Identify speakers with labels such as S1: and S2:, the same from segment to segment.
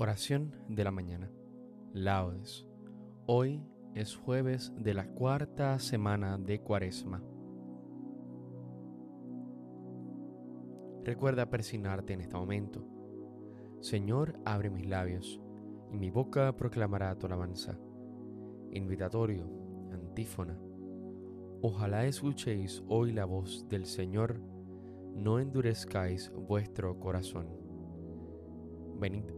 S1: Oración de la mañana. Laudes. Hoy es jueves de la cuarta semana de Cuaresma. Recuerda persignarte en este momento. Señor, abre mis labios, y mi boca proclamará tu alabanza. Invitatorio, antífona. Ojalá escuchéis hoy la voz del Señor, no endurezcáis vuestro corazón. Venid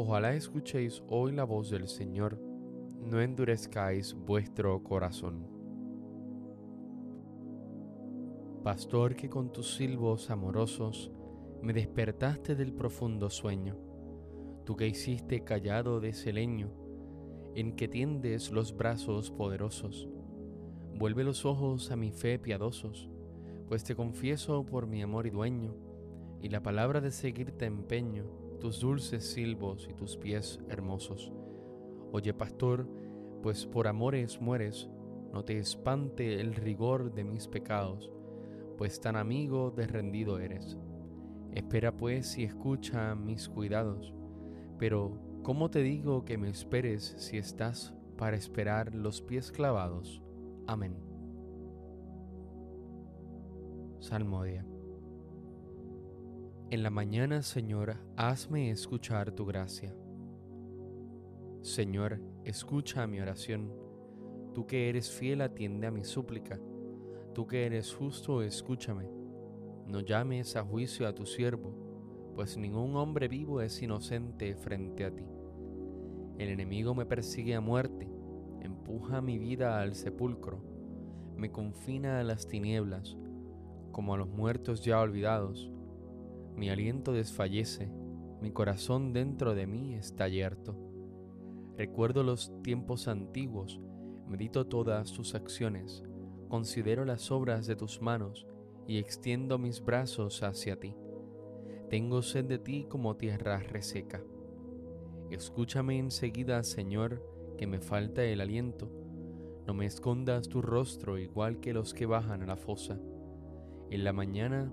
S1: Ojalá escuchéis hoy la voz del Señor, no endurezcáis vuestro corazón. Pastor que con tus silbos amorosos me despertaste del profundo sueño, tú que hiciste callado de ese leño, en que tiendes los brazos poderosos, vuelve los ojos a mi fe piadosos, pues te confieso por mi amor y dueño, y la palabra de seguirte empeño tus dulces silbos y tus pies hermosos. Oye, pastor, pues por amores mueres, no te espante el rigor de mis pecados, pues tan amigo de rendido eres. Espera pues y escucha mis cuidados, pero ¿cómo te digo que me esperes si estás para esperar los pies clavados? Amén. Salmodia. En la mañana, Señor, hazme escuchar tu gracia. Señor, escucha mi oración. Tú que eres fiel, atiende a mi súplica. Tú que eres justo, escúchame. No llames a juicio a tu siervo, pues ningún hombre vivo es inocente frente a ti. El enemigo me persigue a muerte, empuja mi vida al sepulcro, me confina a las tinieblas, como a los muertos ya olvidados mi aliento desfallece, mi corazón dentro de mí está yerto. Recuerdo los tiempos antiguos, medito todas tus acciones, considero las obras de tus manos y extiendo mis brazos hacia ti. Tengo sed de ti como tierra reseca. Escúchame enseguida, Señor, que me falta el aliento. No me escondas tu rostro igual que los que bajan a la fosa. En la mañana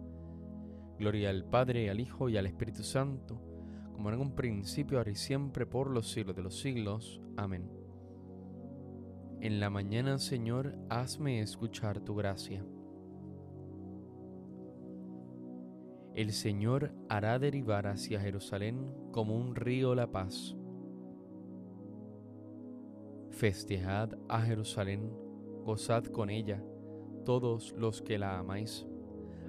S1: Gloria al Padre, al Hijo y al Espíritu Santo, como en un principio, ahora y siempre, por los siglos de los siglos. Amén. En la mañana, Señor, hazme escuchar tu gracia. El Señor hará derivar hacia Jerusalén como un río la paz. Festejad a Jerusalén, gozad con ella, todos los que la amáis.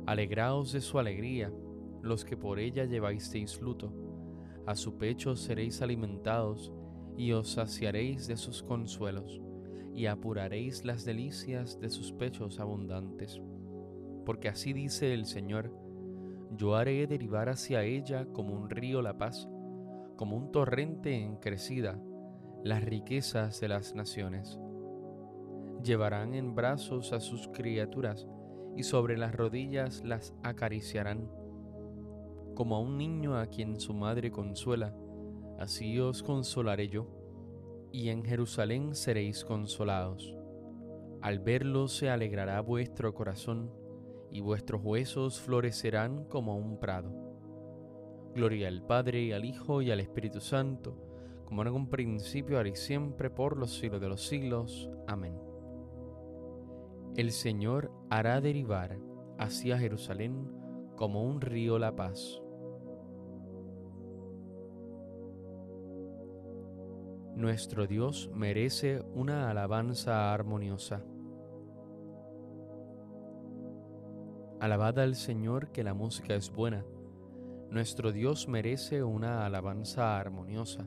S1: Alegraos de su alegría, los que por ella lleváis luto. A su pecho seréis alimentados y os saciaréis de sus consuelos y apuraréis las delicias de sus pechos abundantes. Porque así dice el Señor, yo haré derivar hacia ella como un río la paz, como un torrente en crecida, las riquezas de las naciones. Llevarán en brazos a sus criaturas y sobre las rodillas las acariciarán. Como a un niño a quien su madre consuela, así os consolaré yo y en Jerusalén seréis consolados. Al verlo se alegrará vuestro corazón, y vuestros huesos florecerán como un prado. Gloria al Padre, al Hijo, y al Espíritu Santo, como en un principio, ahora y siempre, por los siglos de los siglos. Amén. El Señor hará derivar hacia Jerusalén como un río la paz Nuestro Dios merece una alabanza armoniosa. Alabad al Señor que la música es buena. Nuestro Dios merece una alabanza armoniosa.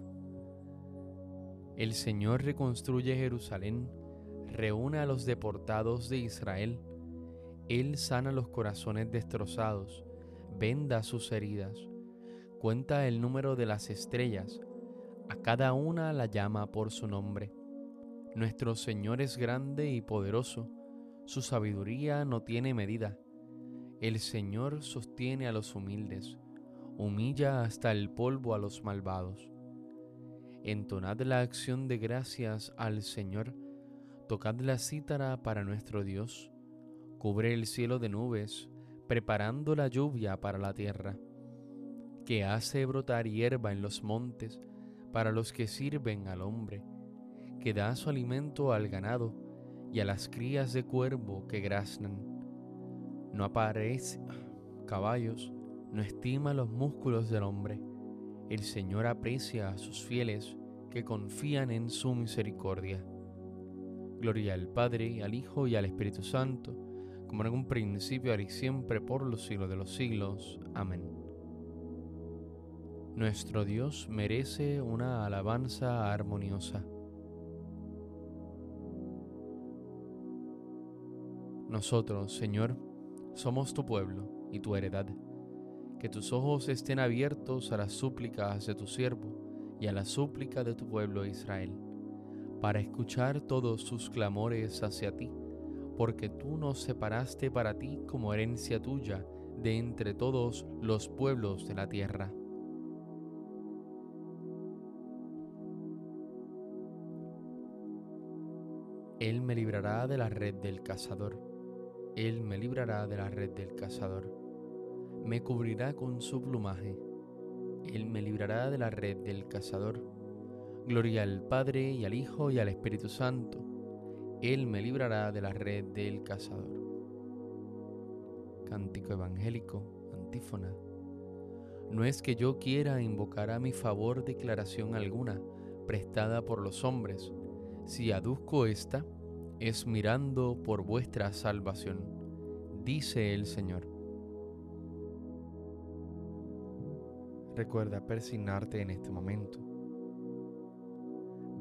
S1: El Señor reconstruye Jerusalén, reúne a los deportados de Israel. Él sana los corazones destrozados, venda sus heridas, cuenta el número de las estrellas, a cada una la llama por su nombre. Nuestro Señor es grande y poderoso, su sabiduría no tiene medida. El Señor sostiene a los humildes, humilla hasta el polvo a los malvados. Entonad la acción de gracias al Señor, tocad la cítara para nuestro Dios, cubre el cielo de nubes, preparando la lluvia para la tierra, que hace brotar hierba en los montes, para los que sirven al hombre, que da su alimento al ganado y a las crías de cuervo que graznan. No aparece caballos, no estima los músculos del hombre. El Señor aprecia a sus fieles que confían en su misericordia. Gloria al Padre, al Hijo y al Espíritu Santo, como en un principio, ahora y siempre, por los siglos de los siglos. Amén. Nuestro Dios merece una alabanza armoniosa. Nosotros, Señor, somos tu pueblo y tu heredad. Que tus ojos estén abiertos a las súplicas de tu siervo y a la súplica de tu pueblo Israel, para escuchar todos sus clamores hacia ti, porque tú nos separaste para ti como herencia tuya de entre todos los pueblos de la tierra. Él me librará de la red del cazador. Él me librará de la red del cazador. Me cubrirá con su plumaje. Él me librará de la red del cazador. Gloria al Padre y al Hijo y al Espíritu Santo. Él me librará de la red del cazador. Cántico evangélico, antífona. No es que yo quiera invocar a mi favor declaración alguna prestada por los hombres, si aduzco esta, es mirando por vuestra salvación, dice el Señor. Recuerda persignarte en este momento.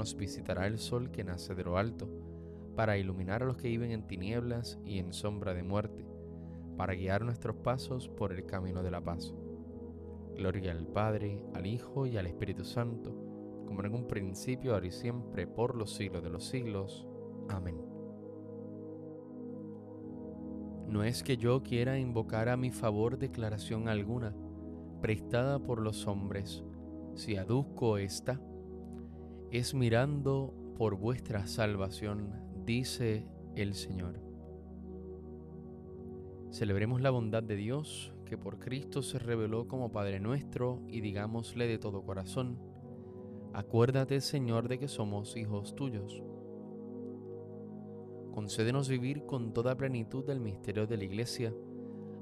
S1: nos visitará el sol que nace de lo alto, para iluminar a los que viven en tinieblas y en sombra de muerte, para guiar nuestros pasos por el camino de la paz. Gloria al Padre, al Hijo y al Espíritu Santo, como en un principio, ahora y siempre, por los siglos de los siglos. Amén. No es que yo quiera invocar a mi favor declaración alguna, prestada por los hombres, si aduzco esta, es mirando por vuestra salvación, dice el Señor. Celebremos la bondad de Dios, que por Cristo se reveló como Padre nuestro, y digámosle de todo corazón, acuérdate Señor de que somos hijos tuyos. Concédenos vivir con toda plenitud del misterio de la Iglesia,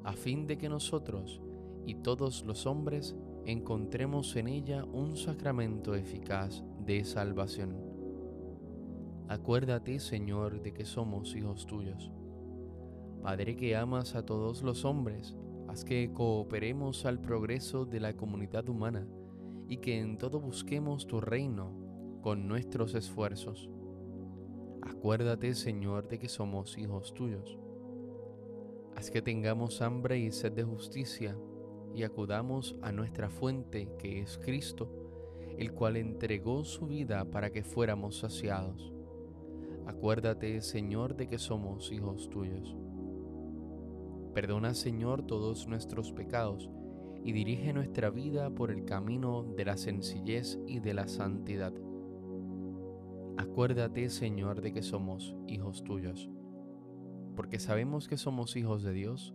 S1: a fin de que nosotros y todos los hombres encontremos en ella un sacramento eficaz de salvación. Acuérdate, Señor, de que somos hijos tuyos. Padre que amas a todos los hombres, haz que cooperemos al progreso de la comunidad humana y que en todo busquemos tu reino con nuestros esfuerzos. Acuérdate, Señor, de que somos hijos tuyos. Haz que tengamos hambre y sed de justicia y acudamos a nuestra fuente que es Cristo, el cual entregó su vida para que fuéramos saciados. Acuérdate, Señor, de que somos hijos tuyos. Perdona, Señor, todos nuestros pecados y dirige nuestra vida por el camino de la sencillez y de la santidad. Acuérdate, Señor, de que somos hijos tuyos. Porque sabemos que somos hijos de Dios,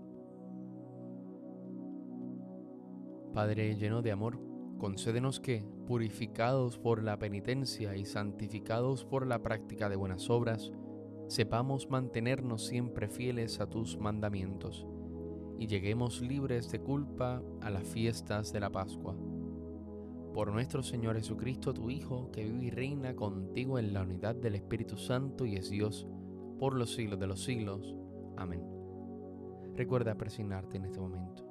S1: Padre lleno de amor, concédenos que, purificados por la penitencia y santificados por la práctica de buenas obras, sepamos mantenernos siempre fieles a tus mandamientos y lleguemos libres de culpa a las fiestas de la Pascua. Por nuestro Señor Jesucristo, tu Hijo, que vive y reina contigo en la unidad del Espíritu Santo y es Dios por los siglos de los siglos. Amén. Recuerda presignarte en este momento.